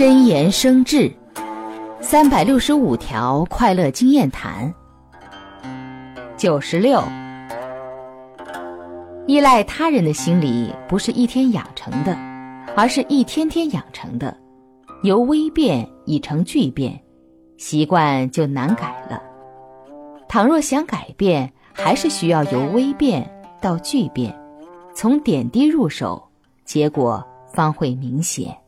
真言生智。三百六十五条快乐经验谈。九十六。依赖他人的心理不是一天养成的而是一天天养成的。由微变已成巨变习惯就难改了。倘若想改变还是需要由微变到巨变从点滴入手结果方会明显。